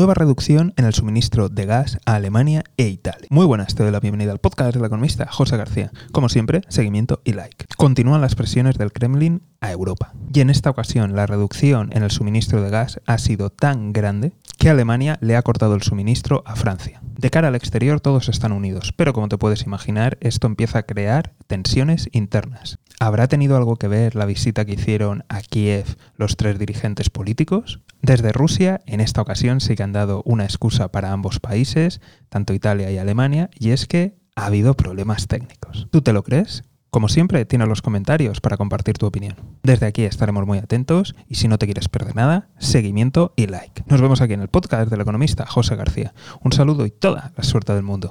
nueva reducción en el suministro de gas a Alemania e Italia. Muy buenas, te doy la bienvenida al podcast del economista José García. Como siempre, seguimiento y like. Continúan las presiones del Kremlin a Europa. Y en esta ocasión la reducción en el suministro de gas ha sido tan grande que Alemania le ha cortado el suministro a Francia. De cara al exterior todos están unidos, pero como te puedes imaginar, esto empieza a crear tensiones internas. ¿Habrá tenido algo que ver la visita que hicieron a Kiev los tres dirigentes políticos? Desde Rusia, en esta ocasión sí que han dado una excusa para ambos países, tanto Italia y Alemania, y es que ha habido problemas técnicos. ¿Tú te lo crees? Como siempre, tienes los comentarios para compartir tu opinión. Desde aquí estaremos muy atentos y si no te quieres perder nada, seguimiento y like. Nos vemos aquí en el podcast del economista José García. Un saludo y toda la suerte del mundo.